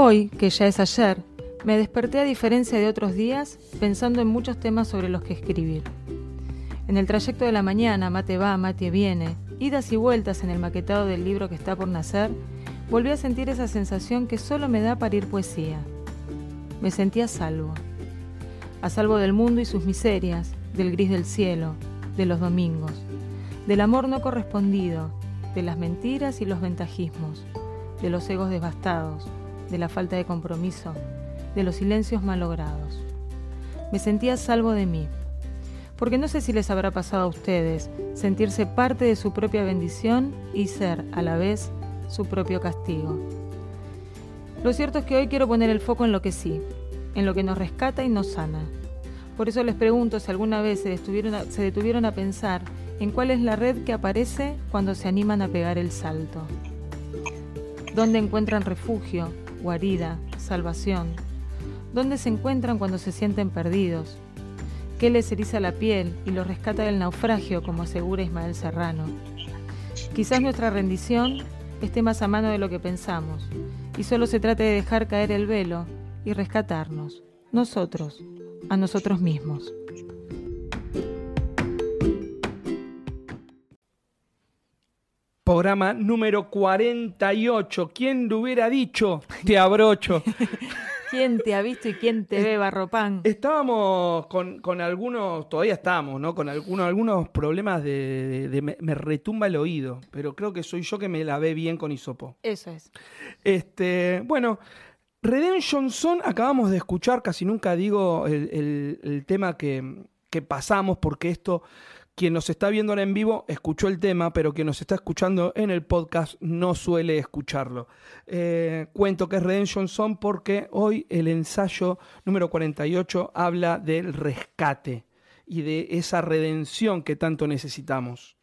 Hoy, que ya es ayer, me desperté a diferencia de otros días pensando en muchos temas sobre los que escribir. En el trayecto de la mañana, mate va, mate viene, idas y vueltas en el maquetado del libro que está por nacer, volví a sentir esa sensación que solo me da parir poesía. Me sentía a salvo. A salvo del mundo y sus miserias, del gris del cielo, de los domingos, del amor no correspondido, de las mentiras y los ventajismos, de los egos devastados, de la falta de compromiso, de los silencios malogrados. Me sentía salvo de mí, porque no sé si les habrá pasado a ustedes sentirse parte de su propia bendición y ser, a la vez, su propio castigo. Lo cierto es que hoy quiero poner el foco en lo que sí, en lo que nos rescata y nos sana. Por eso les pregunto si alguna vez se detuvieron a, pensar en cuál es la red que aparece cuando se animan a pegar el salto. ¿Dónde encuentran refugio, guarida, salvación? ¿Dónde se encuentran cuando se sienten perdidos? ¿Qué les eriza la piel y los rescata del naufragio, como asegura Ismael Serrano? Quizás nuestra rendición esté más a mano de lo que pensamos, y solo se trate de dejar caer el velo y rescatarnos, nosotros, a nosotros mismos. Programa número 48. ¿Quién lo hubiera dicho? Te abrocho. ¿Quién te ha visto y quién te ve, Barropán? Estábamos con, con algunos, todavía estamos, ¿no? Con algunos, algunos problemas de, de- de- me, me retumba el oído, pero creo que soy yo que me la ve bien con hisopo. Eso es. Este, bueno, Redemption Son, acabamos de escuchar, casi nunca digo el, el- el tema que, que pasamos, porque esto, quien nos está viendo ahora en vivo, escuchó el tema, pero quien nos está escuchando en el podcast no suele escucharlo. Eh, cuento que es Redemption Son porque hoy el ensayo número 48 habla del rescate y de esa redención que tanto necesitamos.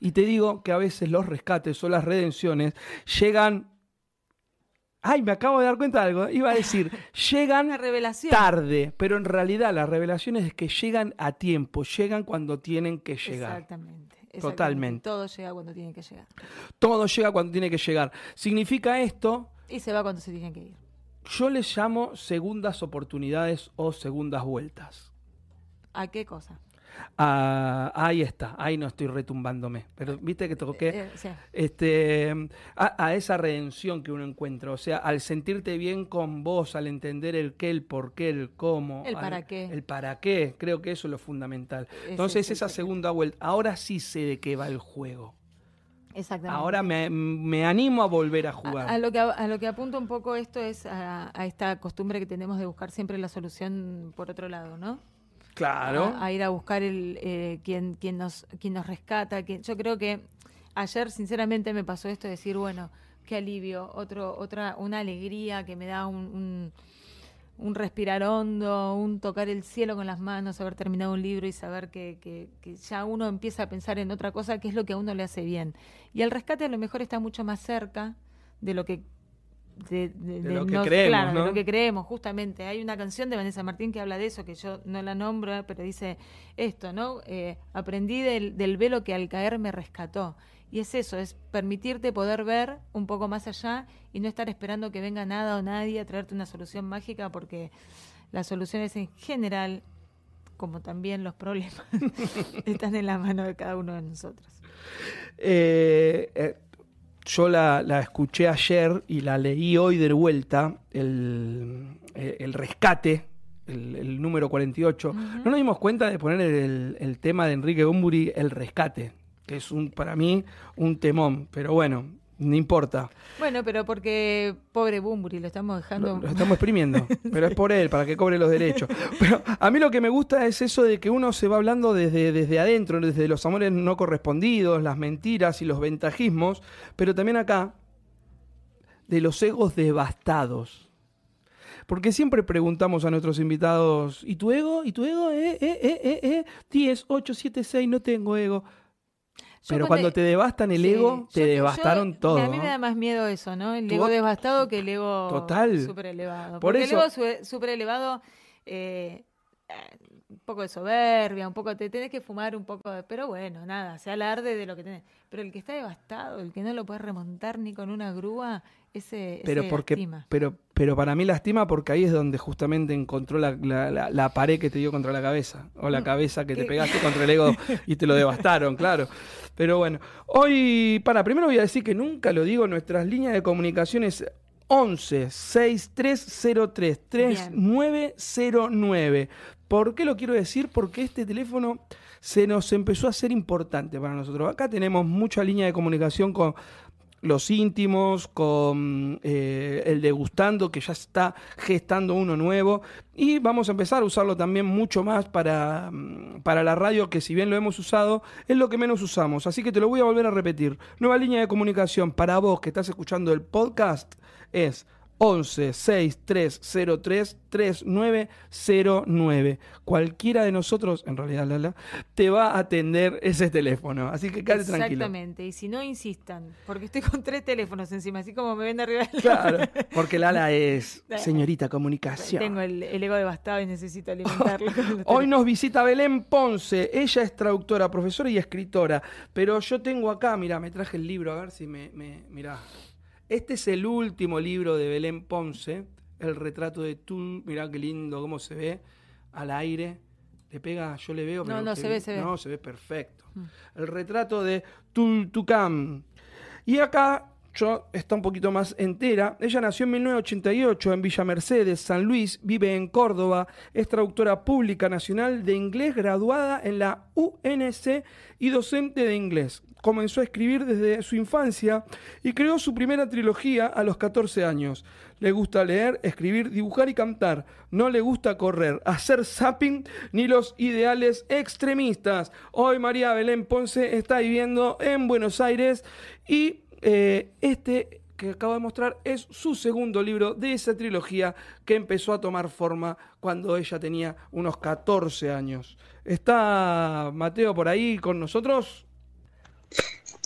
Y te digo que a veces los rescates o las redenciones llegan. Ay, me acabo de dar cuenta de algo. Iba a decir, llegan revelación. tarde, pero en realidad las revelaciones es que llegan a tiempo, llegan cuando tienen que llegar. Exactamente, exactamente. Totalmente. Todo llega cuando tiene que llegar. Todo llega cuando tiene que llegar. Significa esto, Y se va cuando se tiene que ir. yo les llamo segundas oportunidades o segundas vueltas. ¿A qué cosa? Ah, ahí está, ahí no estoy retumbándome. Pero viste que toqué. Eh, eh, sea, este, a, a esa redención que uno encuentra. O sea, al sentirte bien con vos, al entender el qué, el por qué, el cómo. El al- para qué. El para qué. Creo que eso es lo fundamental. Ese Entonces, esa segunda vuelta. Ahora sí sé de qué va el juego. exactamente. Ahora me, me animo a volver a jugar. A, a lo que, a lo que apunta un poco esto es a, a esta costumbre que tenemos de buscar siempre la solución por otro lado, ¿no? Claro. A, ir a buscar el eh, quien, quien, nos, quien nos rescata. Quien, yo creo que ayer, sinceramente, me pasó esto de decir, bueno, qué alivio, otro, otra, una alegría que me da un, un, un respirar hondo, un tocar el cielo con las manos, haber terminado un libro y saber que, que, que ya uno empieza a pensar en otra cosa que es lo que a uno le hace bien. Y el rescate a lo mejor está mucho más cerca de lo que de, de- De de lo que nos- creemos, claro, ¿no? de lo que creemos, justamente. Hay una canción de Vanessa Martín que habla de eso, que yo no la nombro, pero dice esto, ¿no? Eh, aprendí del, del velo que al caer me rescató. Y es eso, es permitirte poder ver un poco más allá y no estar esperando que venga nada o nadie a traerte una solución mágica, porque las soluciones en general, como también los problemas, están en la mano de cada uno de nosotros. Eh, eh, yo la, la escuché ayer y la leí hoy de vuelta, el, eh, el rescate, el, el número 48. No nos dimos cuenta de poner el, el tema de Enrique Bumburi, el rescate, que es un para mí un temón, pero bueno, no importa. Bueno, pero porque pobre Bumburi, lo estamos dejando... Lo, lo estamos exprimiendo, pero es por él, para que cobre los derechos. Pero a mí lo que me gusta es eso de que uno se va hablando desde, desde adentro, desde los amores no correspondidos, las mentiras y los ventajismos, pero también acá de los egos devastados. Porque siempre preguntamos a nuestros invitados, ¿y tu ego? ¿Y tu ego? ¿Eh? ¿Eh? ¿Eh? ¿Eh? ¿Eh? 10, 8, 7, 6, no tengo ego. Pero cuando- cuando te devastan el Sí, ego, te yo- devastaron yo- todo. A mí me da más miedo eso, ¿no? El ego devastado que el ego Total. súper elevado. Por Porque eso- el ego su- súper elevado, eh, un poco de soberbia, un poco, te tenés que fumar un poco, de, pero bueno, nada, se alarde de lo que tenés. Pero el que está devastado, el que no lo puede remontar ni con una grúa, ese, pero ese porque, lastima. Pero, pero para mí lastima porque ahí es donde justamente encontró la, la- la- la pared que te dio contra la cabeza, o la Mm, cabeza que te ¿qué? pegaste contra el ego y te lo devastaron, claro. Pero bueno, hoy, para, primero voy a decir que nunca lo digo, nuestras líneas de comunicación es 11 6303 3909. ¿Por qué lo quiero decir? Porque este teléfono se nos empezó a hacer importante para nosotros. Acá tenemos mucha línea de comunicación con los íntimos, con eh, el degustando, que ya está gestando uno nuevo. Y vamos a empezar a usarlo también mucho más para, mm, para la radio, que si bien lo hemos usado, es lo que menos usamos. Así que te lo voy a volver a repetir. Nueva línea de comunicación para vos que estás escuchando el podcast es 11 6303 3909. Cualquiera de nosotros, en realidad, Lala, te va a atender ese teléfono. Así que quédate tranquilo. Exactamente, y si no insistan, porque estoy con tres teléfonos encima, así como me ven de arriba del Claro, porque Lala es señorita comunicación. Tengo el, el ego devastado y necesito alimentarlo. Hoy nos visita Belén Ponce. Ella es traductora, profesora y escritora. Pero yo tengo acá, mira, me traje el libro, a ver si me. me mirá. Este es el último libro de Belén Ponce. El retrato de Tul. Mirá qué lindo, cómo se ve al aire. ¿Le pega? Yo le veo. No, pero no, que- se ve, se ve. No, se ve perfecto. Mm. El retrato de Tultucán. Y acá yo está un poquito más entera. Ella nació en 1988 en Villa Mercedes, San Luis, vive en Córdoba, es traductora pública nacional de inglés, graduada en la UNC y docente de inglés. Comenzó a escribir desde su infancia y creó su primera trilogía a los 14 años. Le gusta leer, escribir, dibujar y cantar. No le gusta correr, hacer zapping ni los ideales extremistas. Hoy María Belén Ponce está viviendo en Buenos Aires y eh, este que acabo de mostrar es su segundo libro de esa trilogía que empezó a tomar forma cuando ella tenía unos 14 años. ¿Está Mateo por ahí con nosotros?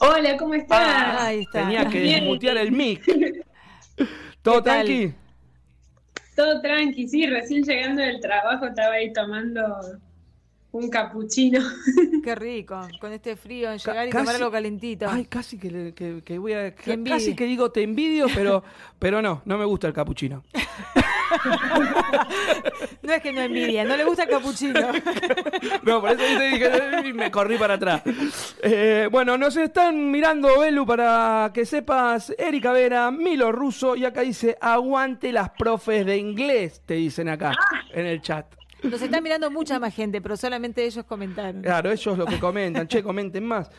Hola, ¿cómo estás? Ah, ahí está. Tenía que desmutear el mic. ¿Todo tranqui? Todo tranqui, sí, recién llegando del trabajo estaba ahí tomando un capuchino. Qué rico, con este frío, llegar y casi- tomar algo calentito. Ay, casi que, le- que- que voy a. Casi que digo te envidio, pero, pero no, no me gusta el capuchino. No es que no envidia, no le gusta el capuchino. No, por eso te dije y me corrí para atrás. Eh, bueno, nos están mirando, Belu, para que sepas, Erika Vera, Milo Russo, y acá dice, aguante las profes de inglés, te dicen acá, en el chat. Nos está mirando mucha más gente, pero solamente ellos comentaron. Claro, ellos lo que comentan, che, comenten más.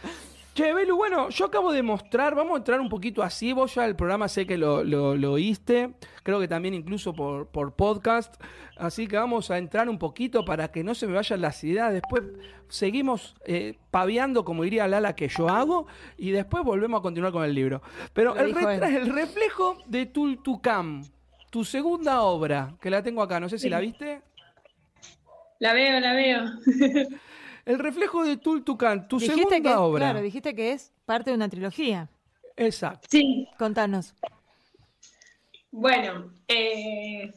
Che, Belu, bueno, yo acabo de mostrar, vamos a entrar un poquito así, vos ya el programa sé que lo, lo, lo oíste, creo que también incluso por, por podcast, así que vamos a entrar un poquito para que no se me vayan las ideas, después seguimos eh, paviando, como diría Lala, que yo hago, y después volvemos a continuar con el libro. Pero Lo el, el reflejo de Tultucam, tu segunda obra, que la tengo acá, no sé si la viste. La veo, la veo. El reflejo de Tultucam, tu dijiste segunda que, obra. Claro, dijiste que es parte de una trilogía. Exacto. Sí, Contanos. bueno, eh,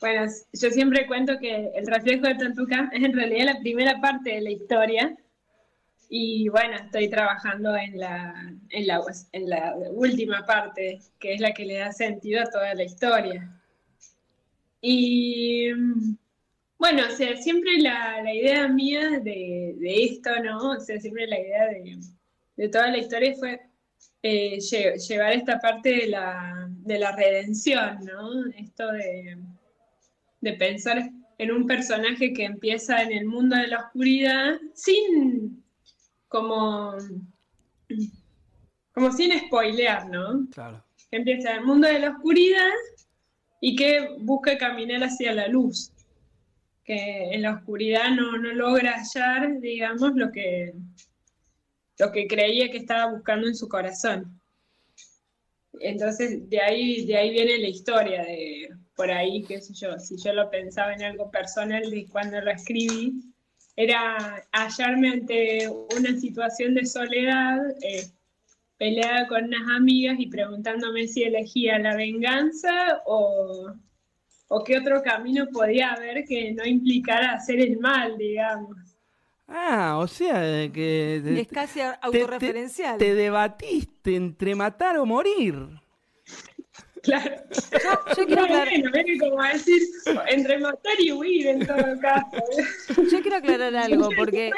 bueno, yo siempre cuento que el reflejo de Tantucán es en realidad la primera parte de la historia. Y bueno, estoy trabajando en la, en la, en la última parte, que es la que le da sentido a toda la historia. Y mm, bueno, o sea, siempre la, la idea mía de, de esto, ¿no? O sea, siempre la idea de, de toda la historia fue eh, lle- llevar esta parte de la, de la redención, ¿no? Esto de, de pensar en un personaje que empieza en el mundo de la oscuridad sin como, como sin spoilear, ¿no? Claro. que empieza en el mundo de la oscuridad y que busca caminar hacia la luz, que en la oscuridad no, no logra hallar, digamos, lo que, lo que creía que estaba buscando en su corazón. Entonces, de ahí, de ahí viene la historia, de por ahí, qué sé yo, si yo lo pensaba en algo personal de cuando lo escribí, era hallarme ante una situación de soledad, eh, peleada con unas amigas y preguntándome si elegía la venganza o, o qué otro camino podía haber que no implicara hacer el mal, digamos. Ah, o sea, que... y es casi autorreferencial. Te, debatiste entre matar o morir. Claro. Yo, quiero aclarar... como decir, entre matar y huir en todo caso. Yo quiero aclarar algo, porque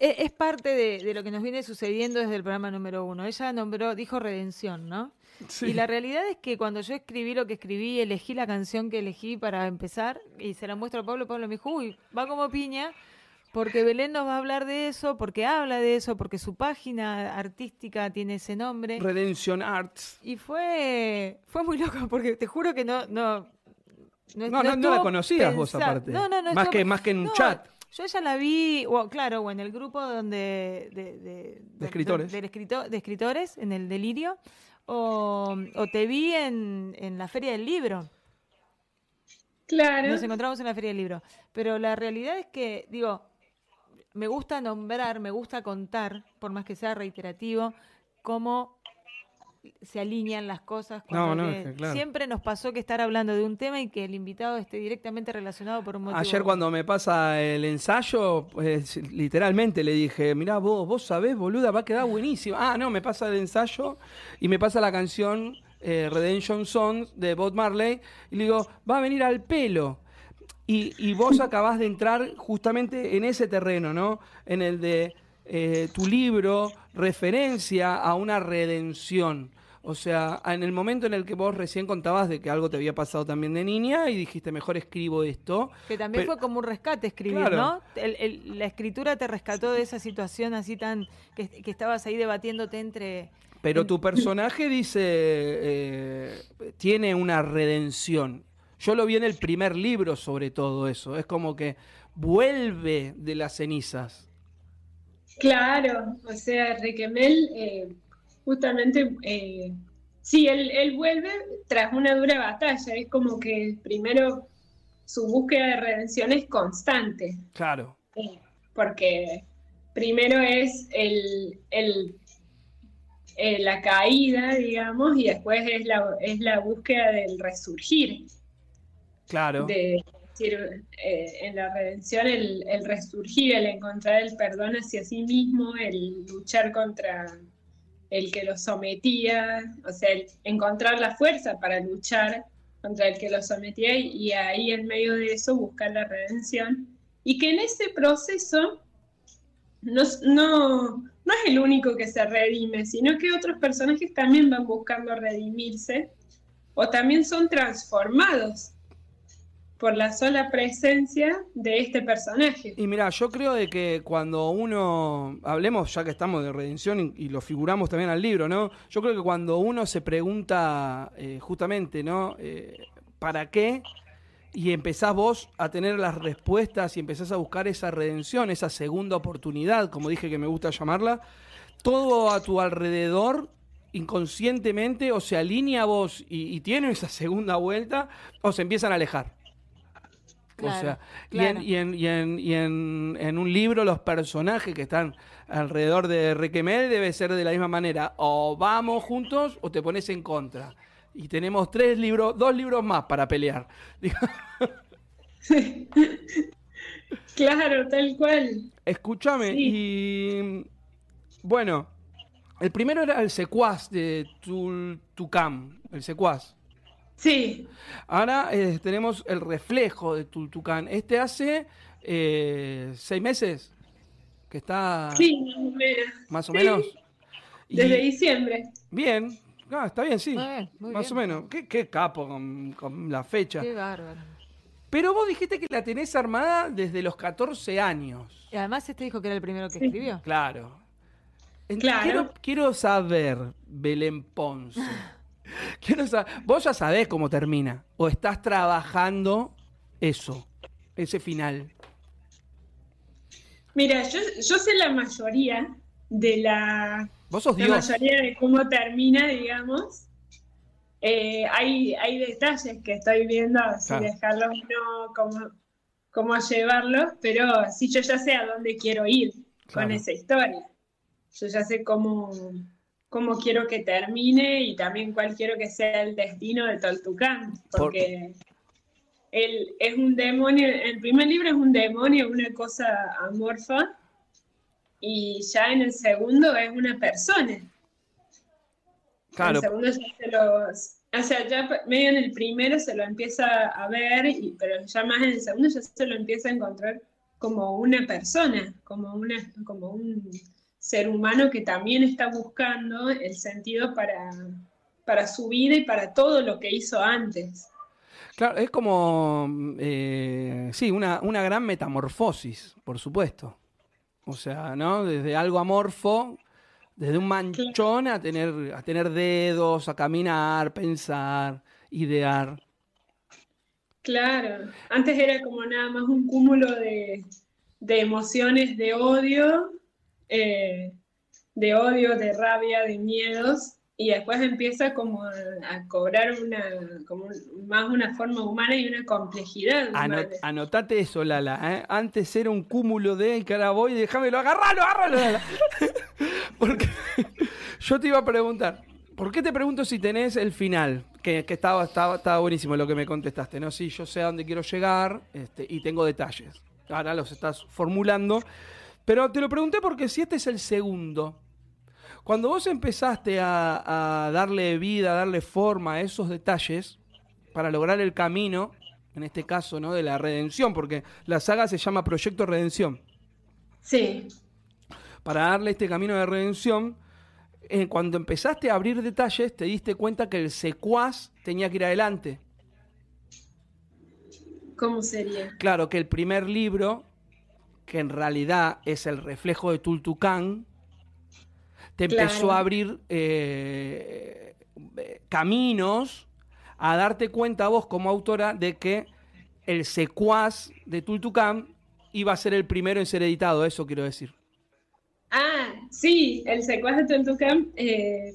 e, es, parte de, de, lo que nos viene sucediendo desde el programa número uno. Ella nombró, dijo redención, ¿no? Y la realidad es que cuando yo escribí lo que escribí, elegí la canción que elegí para empezar y se la muestro a Pablo, Pablo me dijo, uy, va como piña, porque Belén nos va a hablar de eso, porque habla de eso, porque su página artística tiene ese nombre. Redemption Arts. Y fue, fue muy loco, porque te juro que no... No, no, no, la conocías vos aparte. No, no, no. Más, que, más que en un chat. Yo ya la vi, o, claro, o en el grupo donde de, de, escritores. De, de, escritores, en el Delirio o, te vi en, en, la Feria del Libro. Claro. Nos encontramos en la Feria del Libro. Pero la realidad es que, digo, me gusta nombrar, me gusta contar, por más que sea reiterativo, cómo se alinean las cosas. No, no, Siempre nos pasó que estar hablando de un tema y que el invitado esté directamente relacionado por un motivo. Ayer cuando me pasa el ensayo, pues, literalmente le dije, mirá vos, vos sabés, boluda, va a quedar buenísimo. Ah, no, me pasa el ensayo y me pasa la canción eh, Redemption Song de Bob Marley y le digo, va a venir al pelo. Y, y vos acabás de entrar justamente en ese terreno, ¿no? En el de eh, tu libro referencia a una redención. O sea, en el momento en el que vos recién contabas de que algo te había pasado también de niña y dijiste, mejor escribo esto. Que también fue como un rescate escribir, ¿no? la escritura te rescató de esa situación así tan. que, estabas ahí debatiéndote entre. Pero tu personaje dice. Eh, tiene una redención. Yo lo vi en el primer libro sobre todo eso. Es como que vuelve de las cenizas. Claro, o sea, Requemel eh, justamente, eh, sí, él, vuelve tras una dura batalla, es como que primero su búsqueda de redención es constante. Claro. Eh, porque primero es el, el la caída, digamos, y después es la, es la búsqueda del resurgir. Claro. De, decir, eh, en la redención el, resurgir, el encontrar el perdón hacia sí mismo, el luchar contra el que lo sometía, o sea, encontrar la fuerza para luchar contra el que lo sometía y, ahí en medio de eso buscar la redención. Y que en ese proceso no, no, no es el único que se redime, sino que otros personajes también van buscando redimirse o también son transformados por la sola presencia de este personaje. Y mira, yo creo de que cuando uno, hablemos ya que estamos de redención y, lo figuramos también al libro, ¿no? Yo creo que cuando uno se pregunta eh, justamente, ¿no? Eh, ¿Para qué? Y empezás vos a tener las respuestas y empezás a buscar esa redención, esa segunda oportunidad, como dije que me gusta llamarla, todo a tu alrededor inconscientemente o se alinea a vos y, y tiene esa segunda vuelta o se empiezan a alejar o sea, y, en, y, en, y, en, un libro los personajes que están alrededor de Requemel debe ser de la misma manera. O vamos juntos o te pones en contra. Y tenemos tres libros, dos libros más para pelear. claro, tal cual. Escúchame, y bueno, el primero era el secuaz de Tultucam, el secuaz. Sí. Ahora eh, tenemos el reflejo de Tultucán. Este hace eh, seis meses que está. Sí, más o menos. Más o menos. Desde diciembre. Bien. Ah, está bien, sí. más o menos. Qué, capo con, la fecha. Qué bárbaro. Pero vos dijiste que la tenés armada desde los 14 años. Y además este dijo que era el primero que escribió. Claro. claro. Quiero, quiero saber, Belén Ponce. Vos ya sabés cómo termina. O estás trabajando eso, ese final. Mira, yo, sé la mayoría de la. Vos sos la mayoría de cómo termina, digamos. Eh, hay, hay detalles que estoy viendo, si dejarlos no, cómo, cómo llevarlos, pero sí yo ya sé a dónde quiero ir con esa historia. Yo ya sé cómo, cómo quiero que termine y también cuál quiero que sea el destino de Toltucán, porque él es un demonio, el primer libro es un demonio, una cosa amorfa, y ya en el segundo es una persona. Claro. En el segundo ya se lo, o sea, ya medio en el primero se lo empieza a ver, y, pero ya más en el segundo ya se lo empieza a encontrar como una persona, como, una, como un ser humano que también está buscando el sentido para, para su vida y para todo lo que hizo antes. Claro, es como, eh, sí, una, una gran metamorfosis, por supuesto. O sea, ¿no? Desde algo amorfo, desde un manchón a tener, a tener dedos, a caminar, pensar, idear. Claro, antes era como nada más un cúmulo de, de emociones de odio, eh, de odio, de rabia, de miedos, y después empieza como a, cobrar una, como más una forma humana y una complejidad. Ano- humana. anotate eso, Lala. ¿eh? Antes era un cúmulo de y que ahora voy, déjamelo, agarralo, agarralo, Lala. Porque yo te iba a preguntar, ¿por qué te pregunto si tenés el final? Que, que estaba, estaba, estaba buenísimo lo que me contestaste, ¿no? Sí, yo sé a dónde quiero llegar este, y tengo detalles. Ahora los estás formulando. Pero te lo pregunté porque si este es el segundo, cuando vos empezaste a, a darle vida, a darle forma a esos detalles para lograr el camino, en este caso, ¿no? De la redención, porque la saga se llama Proyecto Redención. Sí, Para darle este camino de redención, eh, cuando empezaste a abrir detalles, te diste cuenta que el secuaz tenía que ir adelante. ¿cómo sería? Claro que el primer libro, que en realidad es el reflejo de Tultucán, te Claro. empezó a abrir eh, eh, caminos a darte cuenta vos como autora de que el secuaz de Tultucán iba a ser el primero en ser editado, eso quiero decir. Ah, sí, el secuaz de Tontucán eh,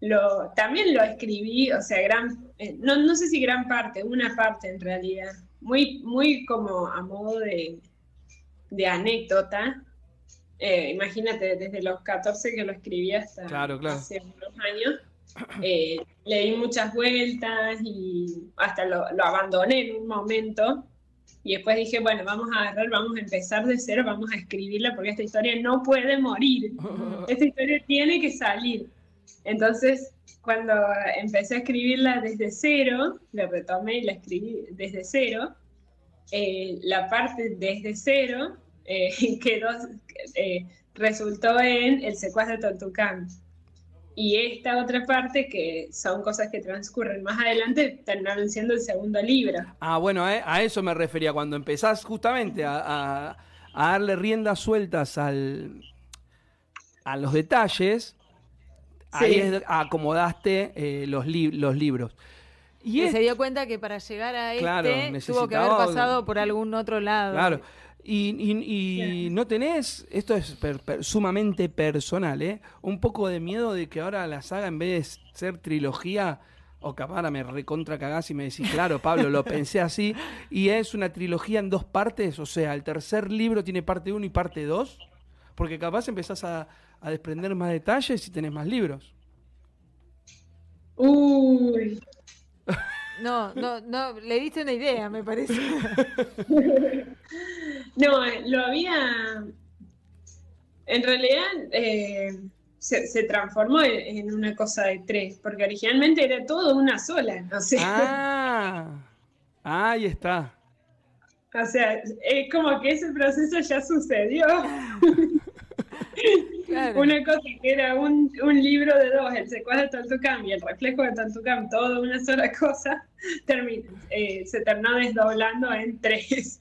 lo, también lo escribí, o sea, gran, eh, no, no sé si gran parte, una parte en realidad, muy, muy como a modo de, de anécdota. Eh, imagínate, desde los 14 que lo escribí hasta Claro, claro. hace unos años, eh, le di muchas vueltas y hasta lo, lo abandoné en un momento. Y después dije, bueno, vamos a agarrar, vamos a empezar de cero, vamos a escribirla porque esta historia no puede morir. Esta historia tiene que salir. Entonces, cuando empecé a escribirla desde cero, la retomé y la escribí desde cero, eh, la parte desde cero eh, quedó, eh, resultó en El secuaz de Tontucán. Y esta otra parte, que son cosas que transcurren más adelante, terminaron siendo el segundo libro. Ah, bueno, eh, a eso me refería. Cuando empezás justamente a, a- a darle riendas sueltas al, a los detalles, ahí es, acomodaste los, li- los libros. Y se dio cuenta que para llegar a este Claro, tuvo que haber pasado por algún otro lado. Claro. Y, y- y Claro. no tenés, esto es per- per- sumamente personal, ¿eh? Un poco de miedo de que ahora la saga, en vez de ser trilogía, o capaz ahora me recontra cagás y me decís, claro, Pablo, lo pensé así, y es una trilogía en dos partes, o sea, el tercer libro tiene parte 1 y parte 2, porque capaz empezás a, a desprender más detalles y tenés más libros. Uy, No, no, no, le diste una idea, me parece. No, eh, lo había. En realidad eh, se, se transformó en, en una cosa de tres, porque originalmente era todo una sola. O sea, Ah, ahí está. o sea es como que ese proceso ya sucedió. Claro. Una cosa que era un, un libro de dos, el secuaz de Tontucam y el reflejo de Tontucam, todo una sola cosa, termi- eh, se terminó desdoblando en tres.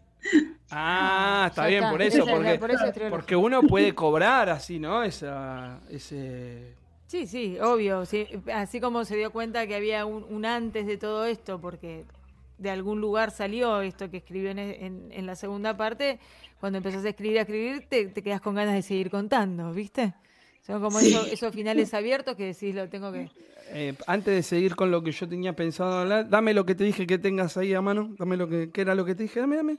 Ah, está Ya bien, está. por eso, es porque, por eso porque uno puede cobrar así, ¿no? Esa, ese... Sí, sí, obvio. sí, así como se dio cuenta que había un, un antes de todo esto, porque de algún lugar salió esto que escribió en, en- en la segunda parte, cuando empezás a escribir, a escribir, te, te quedas con ganas de seguir contando, ¿viste? Son como Sí. esos finales abiertos que decís, lo tengo que... Eh, antes de seguir con lo que yo tenía pensado hablar, dame lo que te dije que tengas ahí a mano. Dame lo que, ¿qué era lo que te dije. Dame, dame.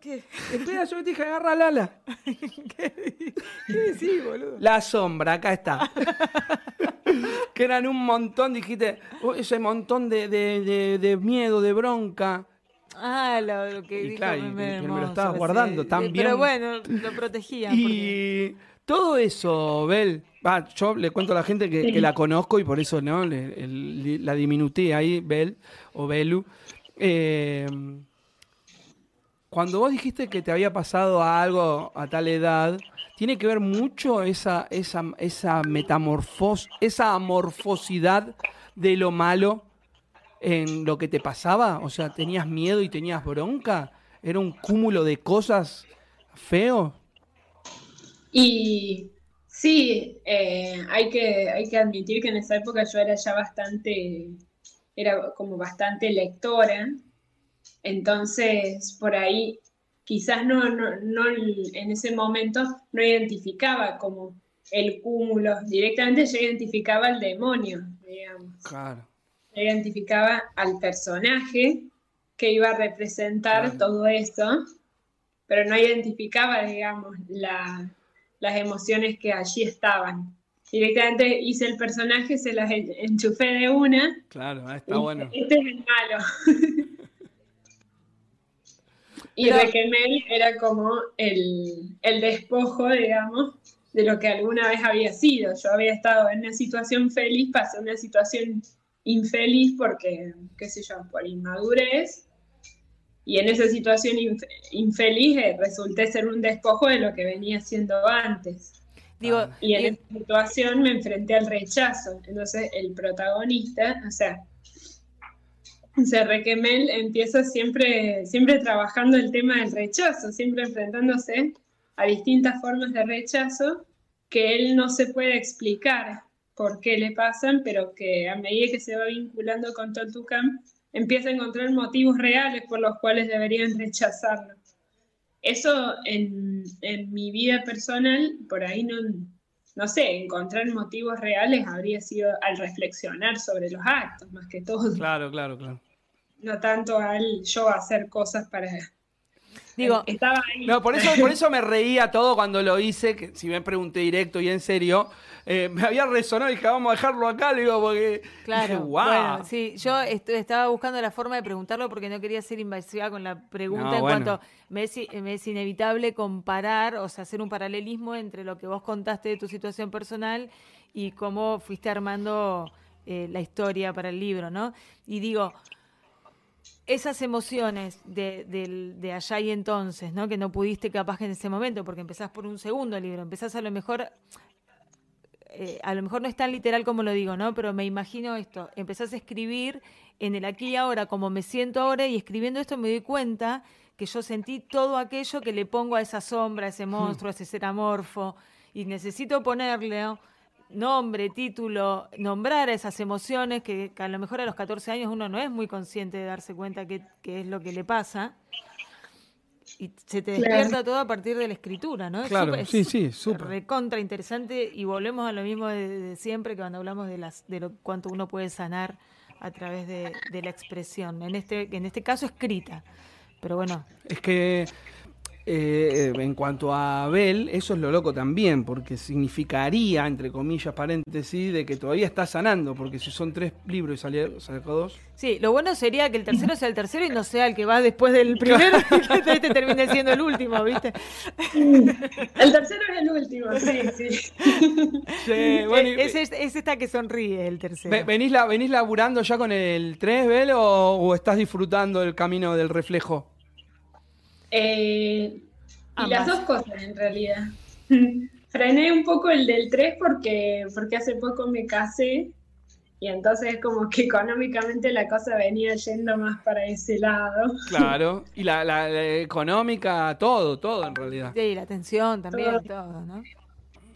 ¿Qué? Espera, yo te dije, agarra Lala. ¿Qué decís, boludo? La sombra, acá está. que eran un montón, dijiste, "Oh, ese montón de, de- de- de miedo, de bronca. Ah, lo, que Y dijo claro, me, y que me lo estabas sí. guardando tan Eh, bien. Pero bueno, lo protegía. porque- Y todo eso, Bel, yo le cuento a la gente que, Sí. que la conozco y por eso no Le- el- la diminuté ahí, Bel o Belu. Eh, cuando vos dijiste que te había pasado algo a tal edad, tiene que ver mucho esa, esa, esa metamorfos, esa amorfosidad de lo malo en lo que te pasaba. O sea, tenías miedo y tenías bronca. Era un cúmulo de cosas feo. Y sí, eh, hay que, hay que admitir que en esa época yo era ya bastante, era como bastante lectora, entonces por ahí quizás no, no, no en ese momento no identificaba como el cúmulo, directamente yo identificaba al demonio, digamos, Claro. yo identificaba al personaje que iba a representar Claro. todo eso, pero no identificaba, digamos, la, las emociones que allí estaban. Directamente hice el personaje, se las en- enchufé de una. Claro, ah, está bueno. Este es el malo. y Pero- Requemel era como el, el despojo, digamos, de lo que alguna vez había sido. Yo había estado en una situación feliz, pasé a una situación infeliz porque, qué sé yo, por inmadurez. Y en esa situación inf- infeliz eh, resulté ser un despojo de lo que venía siendo antes. Digo, Ah. Y en y- esa situación me enfrenté al rechazo. Entonces el protagonista, o sea, se Requemel empieza siempre, siempre trabajando el tema del rechazo, siempre enfrentándose a distintas formas de rechazo que él no se puede explicar por qué le pasan, pero que a medida que se va vinculando con Totucam, empieza a encontrar motivos reales por los cuales deberían rechazarlo. Eso en, en mi vida personal, por ahí no, no sé, encontrar motivos reales habría sido al reflexionar sobre los actos, más que todo, Claro, claro, claro. No tanto al yo hacer cosas para... digo, Estaba ahí. No, por eso, por eso me reía todo cuando lo hice, que si me pregunté directo y en serio, eh, me había resonado y dije, vamos a dejarlo acá, le digo, porque Claro, dije, wow. bueno, sí, yo est- estaba buscando la forma de preguntarlo porque no quería ser invasiva con la pregunta No, en bueno. cuanto me es, i- me es inevitable comparar, o sea, hacer un paralelismo entre lo que vos contaste de tu situación personal y cómo fuiste armando eh, la historia para el libro, ¿no? Y digo, esas emociones de, del- de allá y entonces, ¿no? Que no pudiste capaz que en ese momento, porque empezás por un segundo libro, empezás a lo mejor eh, a lo mejor no es tan literal como lo digo, ¿no? Pero me imagino esto, empezás a escribir en el aquí y ahora como me siento ahora y escribiendo esto me doy cuenta que yo sentí todo aquello que le pongo a esa sombra, a ese monstruo, a ese ser amorfo y necesito ponerle ¿no? Nombre, título, nombrar a esas emociones que, que a lo mejor a los 14 años uno no es muy consciente de darse cuenta que, que es lo que le pasa. Y se te Claro. despierta todo a partir de la escritura, ¿no? Es Claro, sí, sí, súper. recontra interesante y volvemos a lo mismo de, de siempre que cuando hablamos de las de lo cuánto uno puede sanar a través de, de la expresión en este en este caso escrita pero bueno Es que eh, en cuanto a Abel, eso es lo loco también, porque significaría, entre comillas, paréntesis, de que todavía está sanando, porque si son tres libros y salió- sacó dos. sí lo bueno sería que el tercero sea el tercero y no sea el que va después del primero y que este termine siendo el último viste El tercero es el último, sí, sí. Sí, bueno, y- es, es, es esta que sonríe el tercero Ve- ¿Venís, la, ¿Venís laburando ya con el 3, Bel, o, o estás disfrutando el camino del reflejo? Eh, y las dos cosas en realidad. Frené un poco el del 3 porque, porque hace poco me casé y entonces como que económicamente la cosa venía yendo más para ese lado. Claro. Y la, la- la económica, todo, todo en realidad. Sí, la atención también Todo. todo no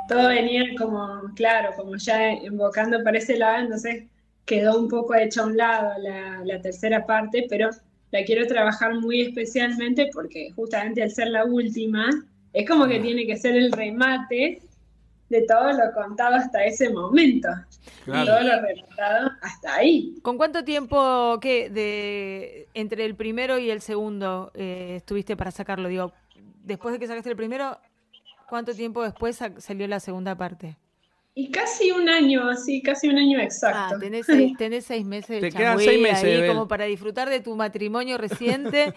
Todo venía como, claro, como ya invocando para ese lado, entonces quedó un poco hecha a un lado la, la tercera parte, pero la quiero trabajar muy especialmente porque justamente al ser la última, es como que tiene que ser el remate de todo lo contado hasta ese momento. Claro. Todo lo relatado hasta ahí. ¿Con cuánto tiempo qué, de, entre el primero y el segundo eh, estuviste para sacarlo? Digo, después de que sacaste el primero, ¿cuánto tiempo después sa- salió la segunda parte? Y casi un año, sí, casi un año exacto. Ah, tenés seis, tenés seis meses de Te quedan seis meses, ahí como para disfrutar de tu matrimonio reciente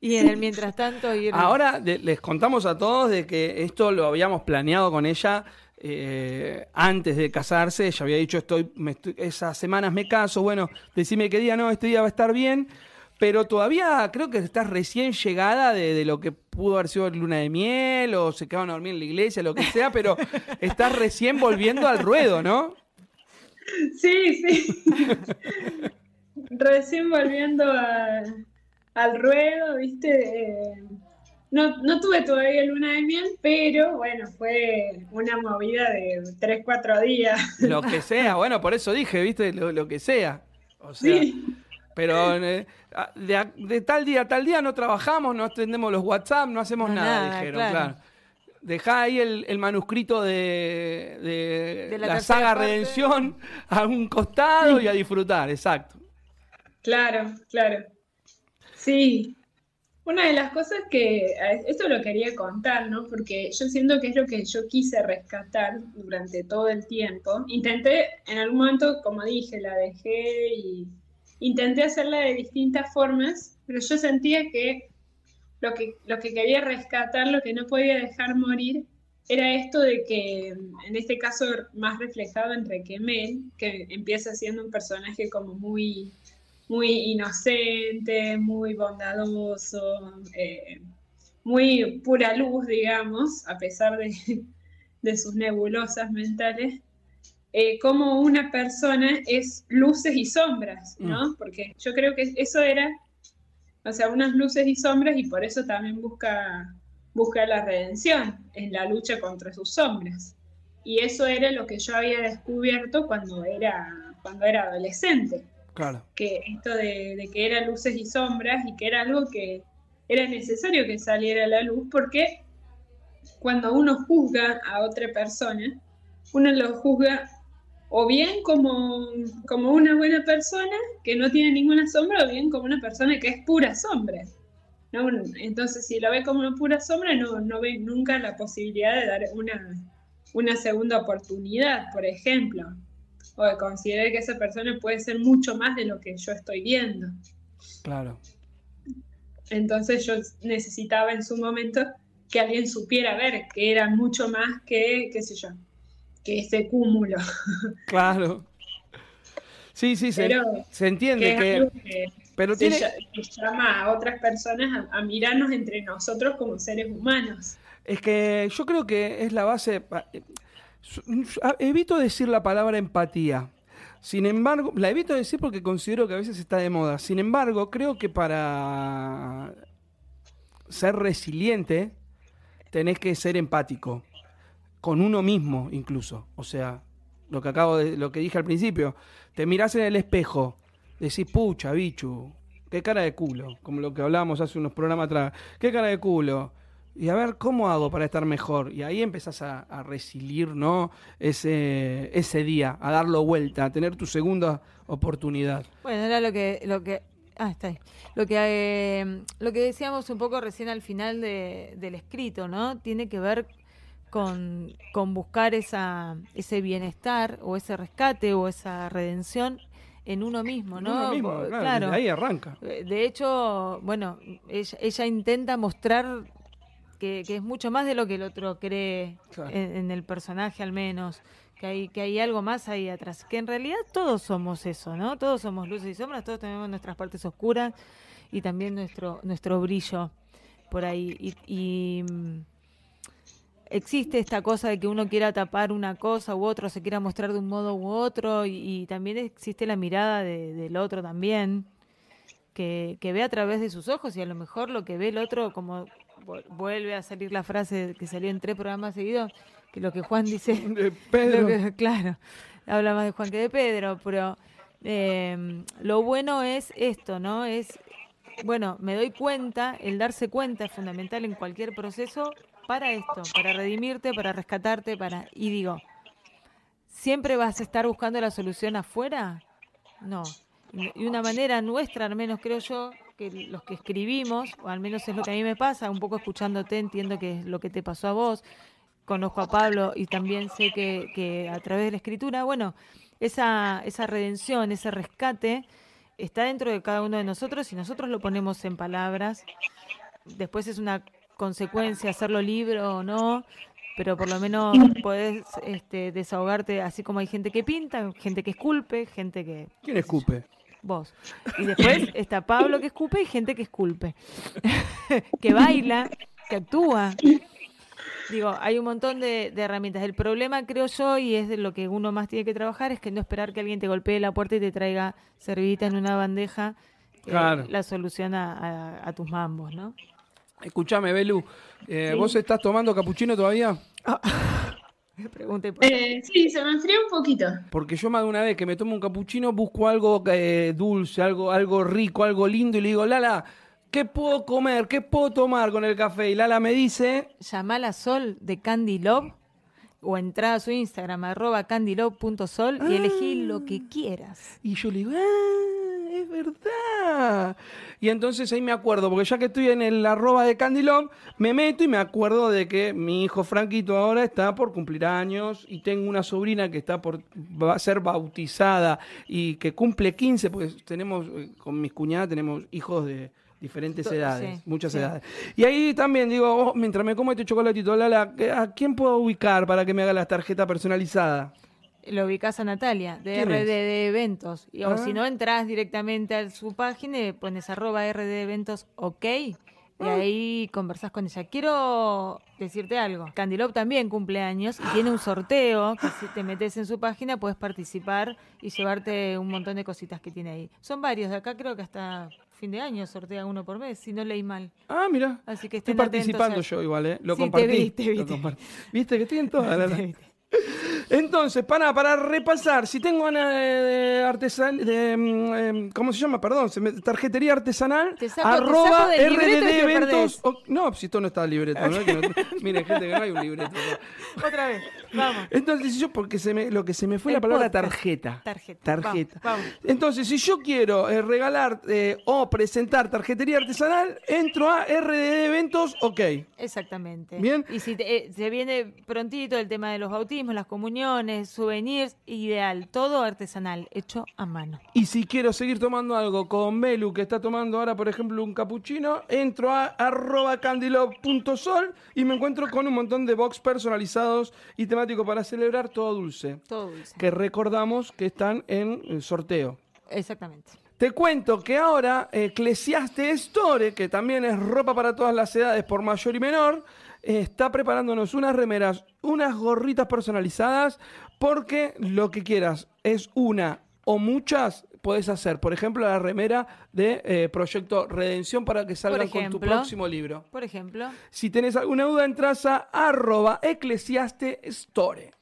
y en el mientras tanto ir... Ahora de- les contamos a todos de que esto lo habíamos planeado con ella eh, antes de casarse. Ella había dicho, estoy, me estoy- esas semanas me caso, bueno, decime qué día, no, este día va a estar bien. Pero todavía creo que estás recién llegada de, de lo que pudo haber sido luna de miel o se quedaron a dormir en la iglesia, lo que sea, pero estás recién volviendo al ruedo, ¿no? Sí, sí. Recién volviendo a- al ruedo, viste. Eh, no, no tuve todavía luna de miel, pero bueno, fue una movida de 3, 4 días. Lo que sea, bueno, por eso dije, ¿viste? Lo, lo que sea. O sea, Sí. Pero eh, de, a- de tal día a tal día no trabajamos, no atendemos los WhatsApp, no hacemos No, nada, nada, dijeron, claro. claro. Dejá ahí el, el manuscrito de, de De la saga parte. Redención a un costado y a disfrutar, exacto. Claro, claro. Sí. Una de las cosas que, esto lo quería contar, ¿no? Porque yo siento que es lo que yo quise rescatar durante todo el tiempo. Intenté, en algún momento, como dije, la dejé y intenté hacerla de distintas formas, pero yo sentía que lo que, lo que quería rescatar, lo que no podía dejar morir, era esto de que, en este caso, más reflejado en Requemel, que empieza siendo un personaje como muy muy inocente, muy bondadoso, eh, muy pura luz, digamos, a pesar de, de sus nebulosas mentales, eh, como una persona es luces y sombras, ¿no? Porque yo creo que eso era, o sea, unas luces y sombras y por eso también busca, busca la redención en la lucha contra sus sombras. Y eso era lo que yo había descubierto cuando era, cuando era adolescente Claro. que esto de, de que eran luces y sombras y que era algo que era necesario que saliera a la luz porque cuando uno juzga a otra persona, uno lo juzga o bien como, como una buena persona que no tiene ninguna sombra o bien como una persona que es pura sombra. ¿no? Entonces, si lo ve como una pura sombra, no, no ve nunca la posibilidad de dar una, una segunda oportunidad, por ejemplo o de considerar que esa persona puede ser mucho más de lo que yo estoy viendo. Claro. Entonces yo necesitaba en su momento que alguien supiera ver que era mucho más que, qué sé yo, que ese cúmulo. Claro. Sí, sí, se, Pero se entiende que Pero se tiene, llama a otras personas a, a mirarnos entre nosotros como seres humanos. Es que yo creo que es la base. eh, su- a- Evito decir la palabra empatía. Sin embargo, la evito decir porque considero que a veces está de moda. Sin embargo, creo que para ser resiliente tenés que ser empático con uno mismo incluso. O sea, lo que acabo de, lo que dije al principio, te mirás en el espejo, decís, pucha, bichu, qué cara de culo, como lo que hablábamos hace unos programas atrás, qué cara de culo. Y a ver, ¿cómo hago para estar mejor? Y ahí empezás a, resilir, ¿no? Ese, ese día, a darlo vuelta, a tener tu segunda oportunidad. Bueno, era lo que, lo que, ah, está ahí. Lo que, eh, lo que decíamos un poco recién al final de- del escrito, ¿no? Tiene que ver con, con buscar esa, ese bienestar o ese rescate o esa redención en uno mismo, ¿no? Uno mismo, claro, desde ahí arranca. Eh, De hecho, bueno, ella, ella intenta mostrar que, que es mucho más de lo que el otro cree Claro. en, en el personaje al menos, que hay, que hay algo más ahí atrás, que en realidad todos somos eso, ¿no? Todos somos luces y sombras, todos tenemos nuestras partes oscuras y también nuestro, nuestro brillo por ahí. Y, y, existe esta cosa de que uno quiera tapar una cosa u otro, se quiera mostrar de un modo u otro, y, y también existe la mirada de- del otro también, que, que ve a través de sus ojos y a lo mejor lo que ve el otro, como vu- vuelve a salir la frase que salió en tres programas seguidos, que lo que Juan dice De Pedro. que- claro, habla más de Juan que de Pedro, pero eh, lo bueno es esto, ¿no? Es, bueno, me doy cuenta, el darse cuenta es fundamental en cualquier proceso para esto, para redimirte, para rescatarte, para... Y digo, ¿siempre vas a estar buscando la solución afuera? No. Y una manera nuestra, al menos creo yo, que los que escribimos, o al menos es lo que a mí me pasa, un poco escuchándote entiendo que es lo que te pasó a vos, conozco a Pablo y también sé que, que a través de la escritura, bueno, esa, esa redención, ese rescate está dentro de cada uno de nosotros y nosotros lo ponemos en palabras. Después es una consecuencia hacerlo libro o no, pero por lo menos podés este, desahogarte, así como hay gente que pinta, gente que esculpe, gente que... ¿Quién escupe? Vos. Y después está Pablo que escupe y gente que esculpe, que baila, que actúa. Digo, hay un montón de, de, herramientas. El problema, creo yo, y es de lo que uno más tiene que trabajar, es que no esperar que alguien te golpee la puerta y te traiga servidita en una bandeja eh, Claro. la solución a, a- a tus mambos, ¿no? Escuchame, Belu, eh, ¿vos estás tomando capuchino todavía? Me pregunté por Eh, sí, se me enfrió un poquito. Porque yo más de una vez que me tomo un capuchino busco algo eh, dulce, algo, algo rico, algo lindo y le digo, Lala, ¿qué puedo comer? ¿Qué puedo tomar con el café? Y Lala me dice, llamala Sol de Candy Love o entra a su Instagram, arroba candylove.sol y elegí lo que quieras. y yo le digo, ah, es verdad. Y entonces ahí me acuerdo, porque ya que estoy en el arroba de Candy Love, me meto y me acuerdo de que mi hijo Franquito ahora está por cumplir años y tengo una sobrina que está por va a ser bautizada y que cumple 15, porque tenemos, eh, con mis cuñadas tenemos hijos de diferentes edades, sí, muchas sí. edades. Y ahí también digo, oh, mientras me como este chocolatito, Lala, ¿a quién puedo ubicar para que me haga la tarjeta personalizada? Lo ubicás a Natalia, de ¿Quién es? RDD Eventos. Y, Ah. O si no, entras directamente a su página y pones arroba RD Eventos OK. Y Ah. ahí conversás con ella. Quiero decirte algo. Candilop también cumple años y tiene un sorteo que si te metes en su página puedes participar y llevarte un montón de cositas que tiene ahí. Son varios. De acá creo que hasta fin de año sortea uno por mes, si no leí mal. Ah, mira. Así que Estoy participando yo igual, ¿eh? Lo Sí, te compartí. vi, te vi, lo te vi. compartí. ¿Viste que estoy en todas? Entonces, para, para repasar, si tengo ganas de, artesan, de, mm, em, ¿cómo se llama? Perdón, se me- tarjetería artesanal, Te saco- te arroba saco RDD eventos. o- no, si esto no está el libreto, ¿no? No- miren, gente, que no hay un libreto. ¿no? Otra vez. Vamos. Entonces, yo, porque se me, lo que se me fue El la palabra podcast. tarjeta. Tarjeta. Tarjeta. Vamos, vamos. Entonces, si yo quiero eh, regalar eh, o presentar tarjetería artesanal, entro a RDD Eventos, ok. Exactamente. Bien. Y si te- eh, se viene prontito el tema de los bautismos, las souvenirs, ideal, todo artesanal, hecho a mano. Y si quiero seguir tomando algo con Belu, que está tomando ahora, por ejemplo, un capuchino, entro a arroba candylove.sol y me encuentro con un montón de box personalizados y temáticos para celebrar todo dulce. Todo dulce. Que recordamos que están en el sorteo. Exactamente. Te cuento que ahora Eclesiaste Store, que también es ropa para todas las edades por mayor y menor, eh, está preparándonos unas remeras, unas gorritas personalizadas, porque lo que quieras es una o muchas, puedes hacer. Por ejemplo, la remera de eh, Proyecto Redención para que salgan con tu ejemplo. próximo libro. Por ejemplo, Si tenés alguna duda, entras a arroba Eclesiaste Store.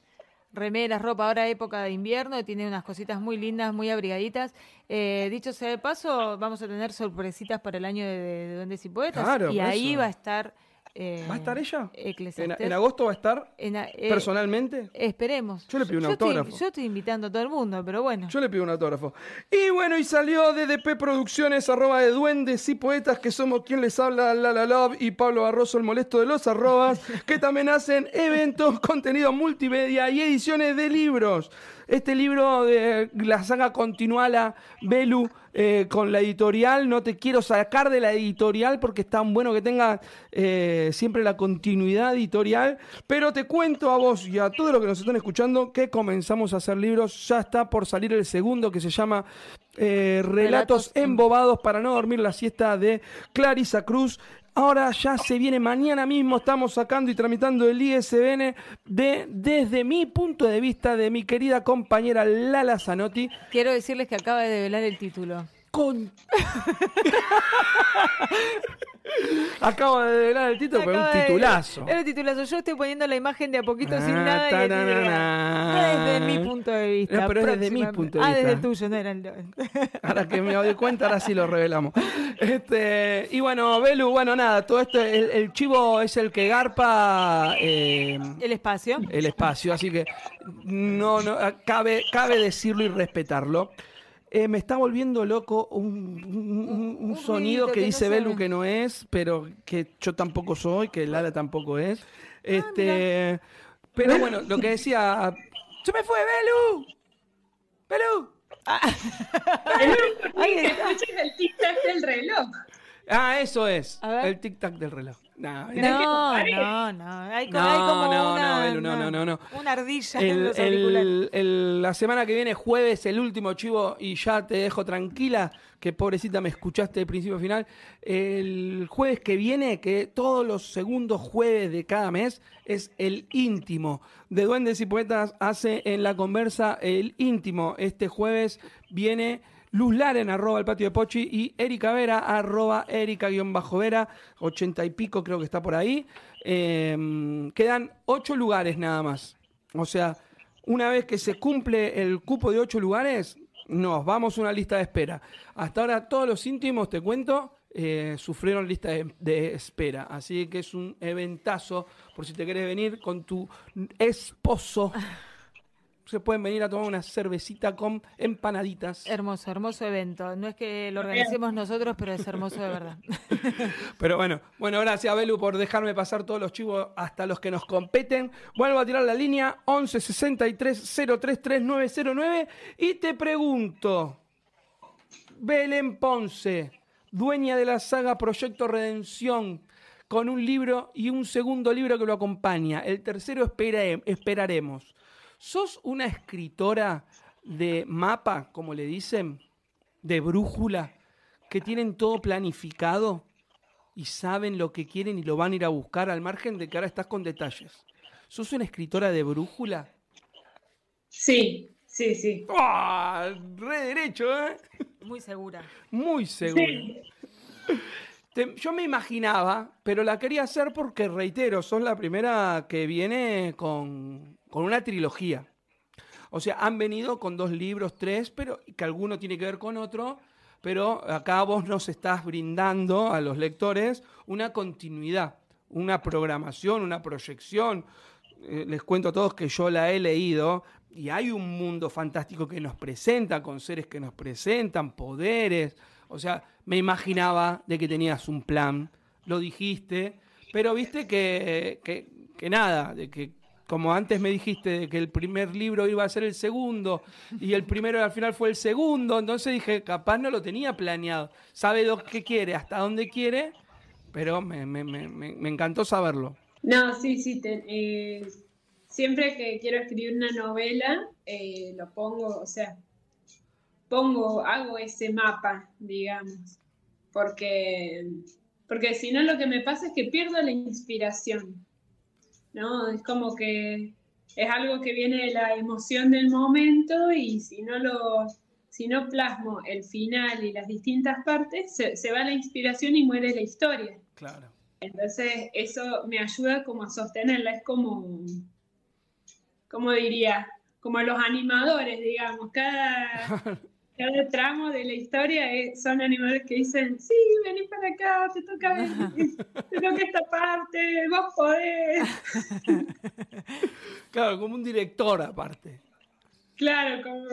remeras, ropa, ahora época de invierno, tiene unas cositas muy lindas, muy abrigaditas. Eh, dicho sea de paso, vamos a tener sorpresitas para el año de, de Duendes y Poetas. Claro, y ahí eso. va a estar... eh, ¿Va a estar ella? ¿En, en agosto va a estar En a- eh, personalmente? Esperemos. Yo le pido un autógrafo. yo estoy invitando a todo el mundo, pero bueno. Yo le pido un autógrafo. Y bueno, y salió DDP Producciones, arroba de duendes y poetas, que somos quien les habla, Lala Love y Pablo Barroso, el molesto de los arrobas, que también hacen eventos, contenido multimedia y ediciones de libros. Este libro de la saga Continuala, Belu, eh, con la editorial, no te quiero sacar de la editorial porque es tan bueno que tenga eh, siempre la continuidad editorial, pero te cuento a vos y a todos los que nos están escuchando que comenzamos a hacer libros, ya está por salir el segundo que se llama eh, Relatos Relatos embobados para no dormir la siesta de Clarisa Cruz. Ahora ya se viene mañana mismo, estamos sacando y tramitando el ISBN de, desde mi punto de vista, de mi querida compañera Lala Zanotti. Quiero decirles que acaba de develar el título. Con... Acabo de develar el título, pero un Acaba de- titulazo. Era el titulazo. Yo estoy poniendo la imagen de a poquito sin Ah, nada. y el tararara. titular. Desde mi punto de vista. No, pero es desde mi punto de Ah, vista. desde el tuyo, no era el. Ahora que me doy cuenta, ahora sí lo revelamos. Este, y bueno, Belu, bueno, nada, todo esto, el, el chivo es el que garpa eh, el espacio. el espacio, así que no, no cabe, cabe decirlo y respetarlo. Eh, me está volviendo loco un, un- un- un Un sonido que que no dice se Belu que no es, pero que yo tampoco soy, que Lala tampoco es. Este, pero bueno, lo que decía. ¡Se me fue, Belu! ¡Belu! Ahí está. el tic-tac del reloj. Ah, eso es. El tic-tac del reloj. No, no, no, Hay, como una, no, no, no, Una ardilla en los el, la semana que viene, jueves, el último chivo, y ya te dejo tranquila, que pobrecita me escuchaste de principio a final. El jueves que viene, que todos los segundos jueves de cada mes, es el íntimo. De Duendes y Poetas hace en la conversa el íntimo. Este jueves viene Luz Laren, arroba el patio de Pochi, y Erika Vera, arroba Erika-Vera, ochenta y pico creo que está por ahí. Em, quedan ocho lugares nada más. O sea, una vez que se cumple el cupo de ocho lugares, nos vamos a una lista de espera. Hasta ahora todos los íntimos, te cuento, eh, sufrieron lista de, espera. Así que es un eventazo por si te querés venir con tu esposo se pueden venir a tomar una cervecita con empanaditas. Hermoso, hermoso evento. No es que lo organicemos nosotros, pero es hermoso de verdad. Pero bueno, bueno, gracias Belu por dejarme pasar todos los chivos hasta los que nos competen. Vuelvo a tirar la línea 11 63 03 3909 y te pregunto, Belén Ponce, dueña de la saga Proyecto Redención, con un libro y un segundo libro que lo acompaña. El tercero esperaremos. ¿Sos una escritora de mapa, como le dicen, de brújula, que tienen todo planificado y saben lo que quieren y lo van a ir a buscar al margen de que ahora estás con detalles? ¿Sos una escritora de brújula? Sí, sí, sí. ¡Ah! Re derecho, ¿eh? Muy segura. Muy segura. yo me imaginaba, pero la quería hacer porque, reitero, sos la primera que viene con, con una trilogía. O sea, han venido con dos libros, tres, pero que alguno tiene que ver con otro, pero acá vos nos estás brindando a los lectores una continuidad, una programación, una proyección. Eh, les cuento a todos que yo la he leído y hay un mundo fantástico que nos presenta, con seres que nos presentan, poderes. O sea, me imaginaba de que tenías un plan, lo dijiste, pero viste que, que, que nada, de que como antes me dijiste que el primer libro iba a ser el segundo y el primero al final fue el segundo, entonces dije, capaz no lo tenía planeado. Sabe lo que quiere, hasta dónde quiere, pero me, encantó saberlo. No, sí, sí. Eh, siempre que quiero escribir una novela, eh, lo pongo, o sea, pongo, hago ese mapa, digamos, porque, porque si no lo que me pasa es que pierdo la inspiración. ¿No? Es como que es algo que viene de la emoción del momento y si no lo si no plasmo el final y las distintas partes, se, va la inspiración y muere la historia. Claro. Entonces, eso me ayuda como a sostenerla. Es como, como diría, como los animadores, digamos. Cada, cada tramo de la historia son animadores que dicen, sí, vení para acá, te toca venir, te toca esta parte, vos podés. Claro, como un director aparte. Claro, como,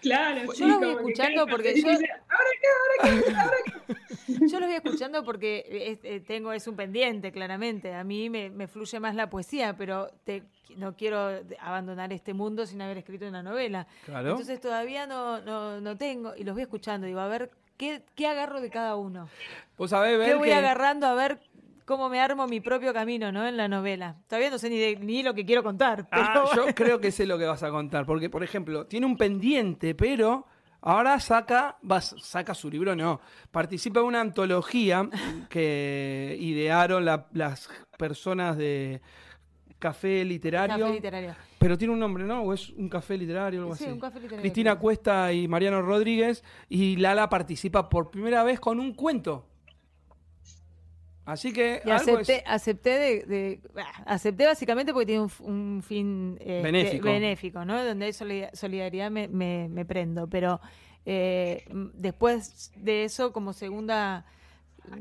claro. Yo lo voy escuchando porque yo... ahora qué, ahora qué, ahora qué. Yo lo voy escuchando porque eh, tengo es un pendiente, claramente. A mí me, me fluye más la poesía, pero te, no quiero abandonar este mundo sin haber escrito una novela. Claro. Entonces todavía no, no, no tengo, y los voy escuchando, digo, a ver, ¿qué, qué agarro de cada uno? Pues a ver, ¿Qué voy agarrando a ver cómo me armo mi propio camino, ¿no? En la novela. Todavía no sé ni, ni lo que quiero contar. Ah, yo creo que sé lo que vas a contar, porque, por ejemplo, tiene un pendiente, pero ahora saca, vas, saca su libro, no, participa en una antología que idearon las personas de Café Literario. Café Literario. Pero tiene un nombre, ¿no? ¿O es un café literario o algo sí, así? un café literario. Cristina Cuesta y Mariano Rodríguez. Y Lala participa por primera vez con un cuento. Así que. acepté, acepté, de, acepté básicamente porque tiene un, fin eh, benéfico. ¿no? Donde hay solidaridad me, me, prendo. Pero eh, después de eso, como segunda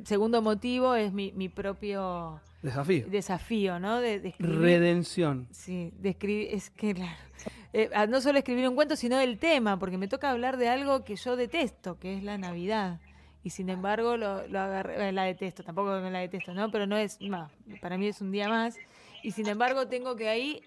segundo motivo, es mi, mi propio desafío. Desafío, ¿no? De, Redención. Sí, de escribir. Es que, claro. Eh, no solo escribir un cuento, sino del tema, porque me toca hablar de algo que yo detesto, que es la Navidad y sin embargo lo, lo agarré, eh, la detesto, tampoco me la detesto, ¿no? Pero no es, no, para mí es un día más y sin embargo tengo que ahí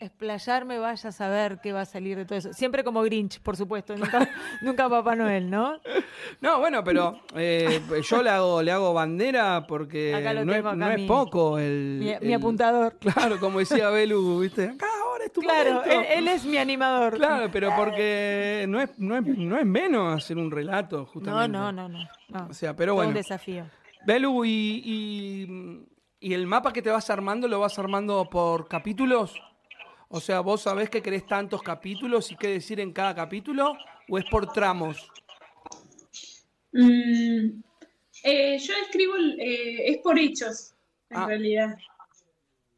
explayarme, vaya a saber qué va a salir de todo eso. Siempre como Grinch, por supuesto, nunca, nunca Papá Noel, ¿no? No, bueno, pero eh, yo le hago, le hago bandera porque no, es, no es poco el, Mi, apuntador. Claro, como decía Belu, ¿viste? Acá ahora es tu Claro, él, él es mi animador. Claro, pero porque no es, no es, no es menos hacer un relato, No, justamente. no, no, no. no. O sea, pero Todo bueno. un desafío. Belu, y, y, y el mapa que te vas armando, ¿lo vas armando por capítulos? O sea, ¿vos sabés que querés tantos capítulos y qué decir en cada capítulo? ¿O es por tramos? Mm, eh, yo escribo, eh, es por hechos, en Ah. realidad.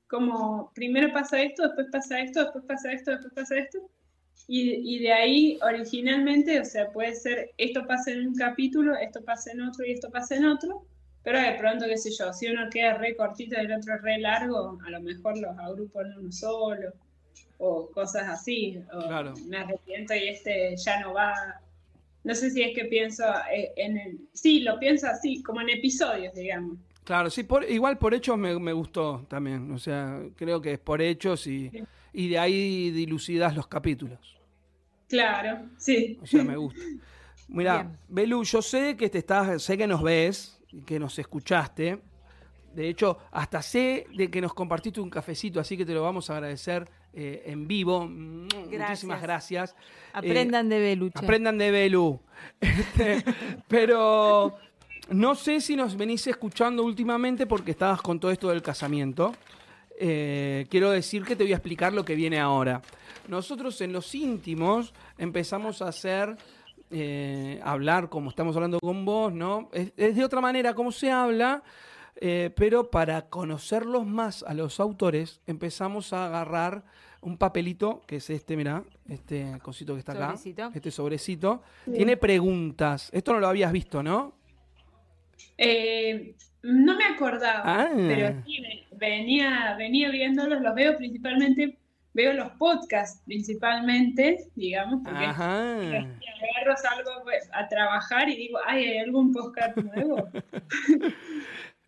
Como primero pasa esto, después pasa esto, después pasa esto, después pasa esto. Y, y de ahí originalmente, o sea, puede ser esto pasa en un capítulo, esto pasa en otro y esto pasa en otro. Pero de pronto, qué sé yo, si uno queda re cortito y el otro re largo, a lo mejor los agrupo en uno solo. O cosas así. O Claro. me arrepiento y este ya no va. No sé si es que pienso eh, en el... Sí, lo pienso así, como en episodios, digamos. Claro, sí, por, igual por hechos me, me gustó también. O sea, creo que es por hechos y, y de ahí dilucidas los capítulos. Claro, sí. O sea, me gusta. Mira. Belu, yo sé que te estás, sé que nos ves, que nos escuchaste. De hecho, hasta sé de que nos compartiste un cafecito, así que te lo vamos a agradecer eh, en vivo. Mm, Muchísimas gracias. Aprendan de. Eh, Aprendan de Belu. Este, pero no sé si nos venís escuchando últimamente porque estabas con todo esto del casamiento. Eh, quiero decir que te voy a explicar lo que viene ahora. Nosotros en los íntimos empezamos a hacer, eh, hablar como estamos hablando con vos, ¿no? Es, es de otra manera como se habla, eh, pero para conocerlos más a los autores empezamos a agarrar un papelito, que es este, mirá, este cosito que está acá, Sobrecito. este sobrecito, tiene preguntas. Esto no lo habías visto, ¿no? Eh, no me acordaba, Ah. pero sí, ve- venía, venía viéndolos, los veo principalmente, veo los podcasts principalmente, digamos, porque Ajá. agarro, salgo pues, a trabajar y digo, ay, ¿hay algún podcast nuevo?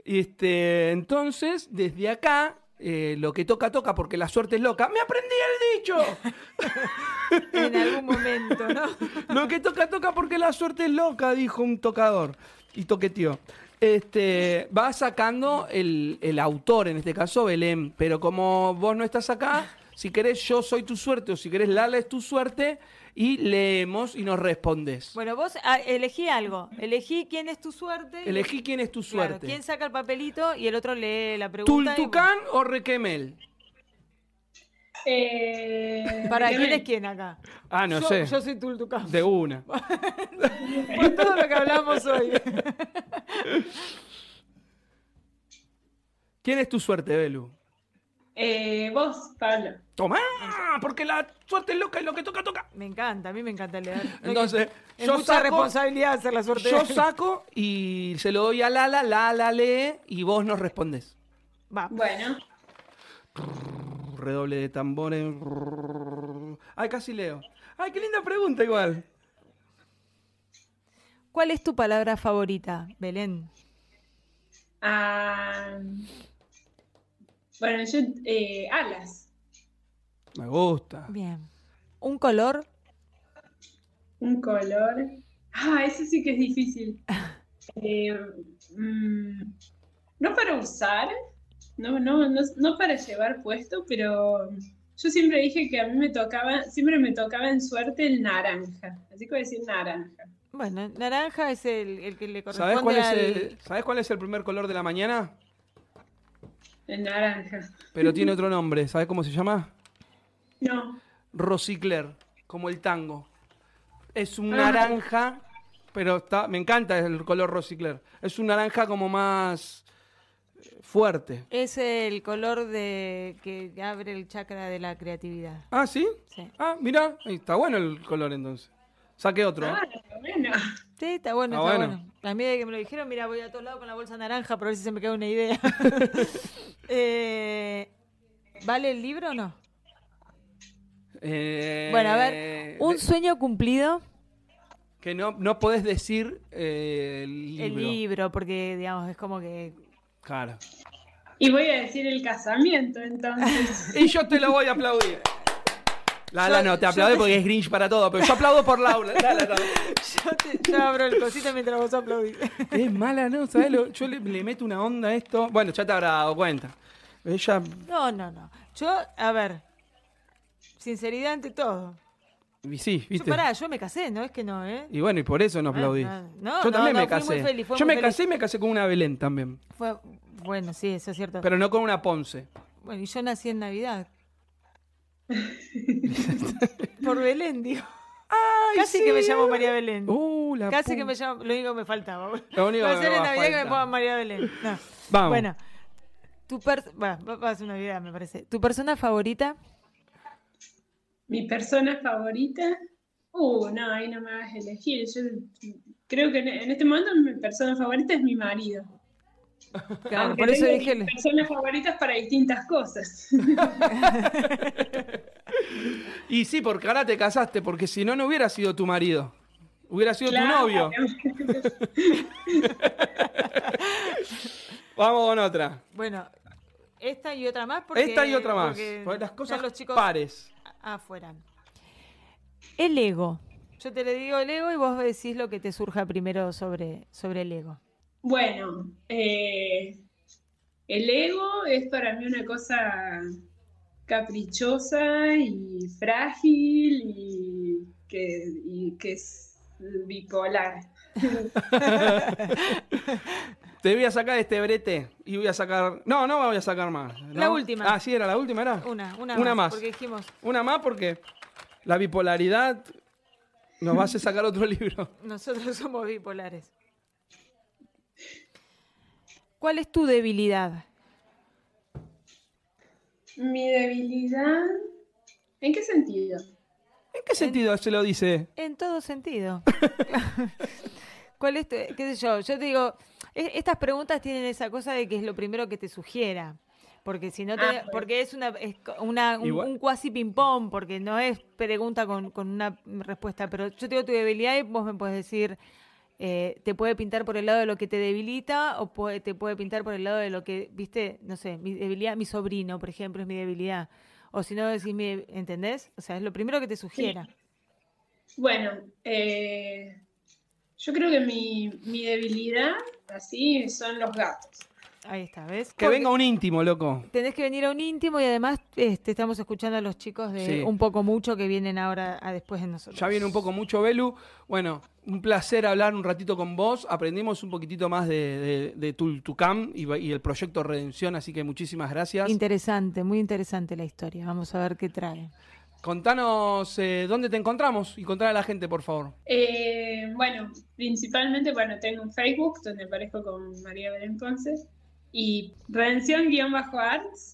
Este, entonces, desde acá, eh, lo que toca, toca, porque la suerte es loca. ¡Me aprendí el dicho! En algún momento, ¿no? lo que toca, toca, porque la suerte es loca, dijo un tocador. Y toqueteó. Este, va sacando el, el autor, en este caso Belén, pero como vos no estás acá, si querés yo soy tu suerte o si querés Lala es tu suerte y leemos y nos respondes. Bueno, vos ah, elegí algo. Elegí quién es tu suerte. Elegí quién es tu Claro, suerte. quién saca el papelito y el otro lee la pregunta. y- ¿Tultucán o Requemel? Eh, ¿Para ¿qué quién es quién acá? Ah, no yo, sé. Yo soy Tultucán. De una. Por todo lo que hablamos hoy. ¿Quién es tu suerte, Belu? Eh, vos, Pablo. ¡Toma! Porque la suerte es loca y lo que toca, toca. Me encanta, a mí me encanta leer. Entonces, es yo mucha saco- responsabilidad hacer la suerte. Yo saco y se lo doy a Lala, Lala lee y vos nos respondés. Va. Bueno, Redoble de tambores. Ay, casi leo. Ay, qué linda pregunta igual. ¿Cuál es tu palabra favorita, Belén? ah, bueno, yo, eh, alas, Me gusta. Bien. ¿Un color? un color. Ah, eso sí que es difícil. Eh, mm, no para usar, no, no, no, no para llevar puesto, pero yo siempre dije que a mí me tocaba, siempre me tocaba en suerte el naranja. Así que voy a decir naranja. Bueno, naranja es el, el que le corresponde ¿Sabés cuál, es al- el, ¿Sabés cuál es el primer color de la mañana? El naranja. Pero tiene otro nombre. ¿Sabés cómo se llama? No. Rosicler, como el tango. Es un Ah. naranja, pero está, me encanta el color Rosicler. Es un naranja como más eh, fuerte. Es el color de que abre el chakra de la creatividad. Ah, ¿sí? Sí. Ah, mira, está bueno el color entonces. Saque otro. Ah, bueno. Sí, está bueno, Ah, está bueno. bueno. A mí de que me lo dijeron, mira, voy a todos lados con la bolsa naranja para ver si se me queda una idea. Eh, ¿Vale el libro o no? Eh, Bueno, a ver, un de- sueño cumplido, que no, no podés decir eh, el libro. el libro, porque digamos, es como que Claro. Y voy a decir el casamiento, entonces. y yo te lo voy a aplaudir. Lala no, te aplaudo porque es Grinch para todo, pero yo aplaudo por Laura. Lala, no. Yo, te, yo abro el cosito mientras vos aplaudís. Es mala, ¿no? ¿Sabes? lo- Yo le, le meto una onda a esto. Bueno, ya te habrá dado cuenta. Ella. No, no, no. Yo, a ver, sinceridad ante todo. y Sí, Yo, ¿viste? pará, yo me casé, no es que no, ¿eh? Y bueno, y por eso no aplaudí. Ah, no, yo no, también no, me casé. feliz, yo me feliz. casé y me casé con una Belén también. Fue, bueno, sí, eso es cierto. Pero no con una Ponce. Bueno, y yo nací en Navidad. Por Belén, digo. Casi sí. que me llamo María Belén. Uh, la Casi que me llamo, lo único que me faltaba. Lo único que a me a Navidad que me pongan María Belén. No. Vamos. Bueno, tu per bueno, va va a ser Navidad, me parece. ¿Tu persona favorita? Mi persona favorita. Uh, no, ahí no me hagas elegir. Yo creo que en este momento mi persona favorita es mi marido. Claro, Aunque por eso tengo dije. mis personas favoritas para distintas cosas. Y sí, porque ahora te casaste, porque si no, no hubiera sido tu marido. Hubiera sido tu novio. Vamos con otra. Bueno, esta y otra más. Porque, Esta y otra más. porque Porque las cosas los chicos pares. afuera. El ego. Yo te le digo el ego y vos decís lo que te surja primero sobre, sobre el ego. Bueno, eh, el ego es para mí una cosa caprichosa y frágil y que, y que es bipolar. Te voy a sacar este brete y voy a sacar. No, no voy a sacar más. ¿no? La última. Ah, sí, era la última, era. Una, una, Una más. Porque dijimos, Una más porque la bipolaridad nos va a hacer sacar otro libro. nosotros somos bipolares. ¿Cuál es tu debilidad? Mi debilidad, ¿en qué sentido? ¿En qué sentido se lo dice? En todo sentido. ¿Cuál es tu- qué sé yo? Yo te digo, e- estas preguntas tienen esa cosa de que es lo primero que te sugiera. Porque si no te, Ah, bueno. porque es una, es co- una un, Igual- un cuasi ping pong, porque no es pregunta con, con una respuesta. Pero yo te digo tu debilidad y vos me puedes decir, eh, te puede pintar por el lado de lo que te debilita o te puede pintar por el lado de lo que, viste, no sé, mi debilidad, mi sobrino, por ejemplo, es mi debilidad. O si no decís, mi, ¿entendés? O sea, es lo primero que te sugiera. Bueno, eh, yo creo que mi, mi debilidad, así, son los gatos. Ahí está, ¿ves? Que Porque venga un íntimo, loco. Tenés que venir a un íntimo y además este, estamos escuchando a los chicos de Sí. un poco mucho que vienen ahora a después de nosotros. Ya viene un poco mucho Belu. Bueno, un placer hablar un ratito con vos. Aprendimos un poquitito más de, de, de Tultucam y, y el proyecto Redención, así que muchísimas gracias. Interesante, muy interesante la historia. Vamos a ver qué trae. Contanos eh, dónde te encontramos y contar a la gente, por favor. Eh, bueno, principalmente, bueno, tengo un Facebook donde aparezco con María Belén Ponce y Redención-Arts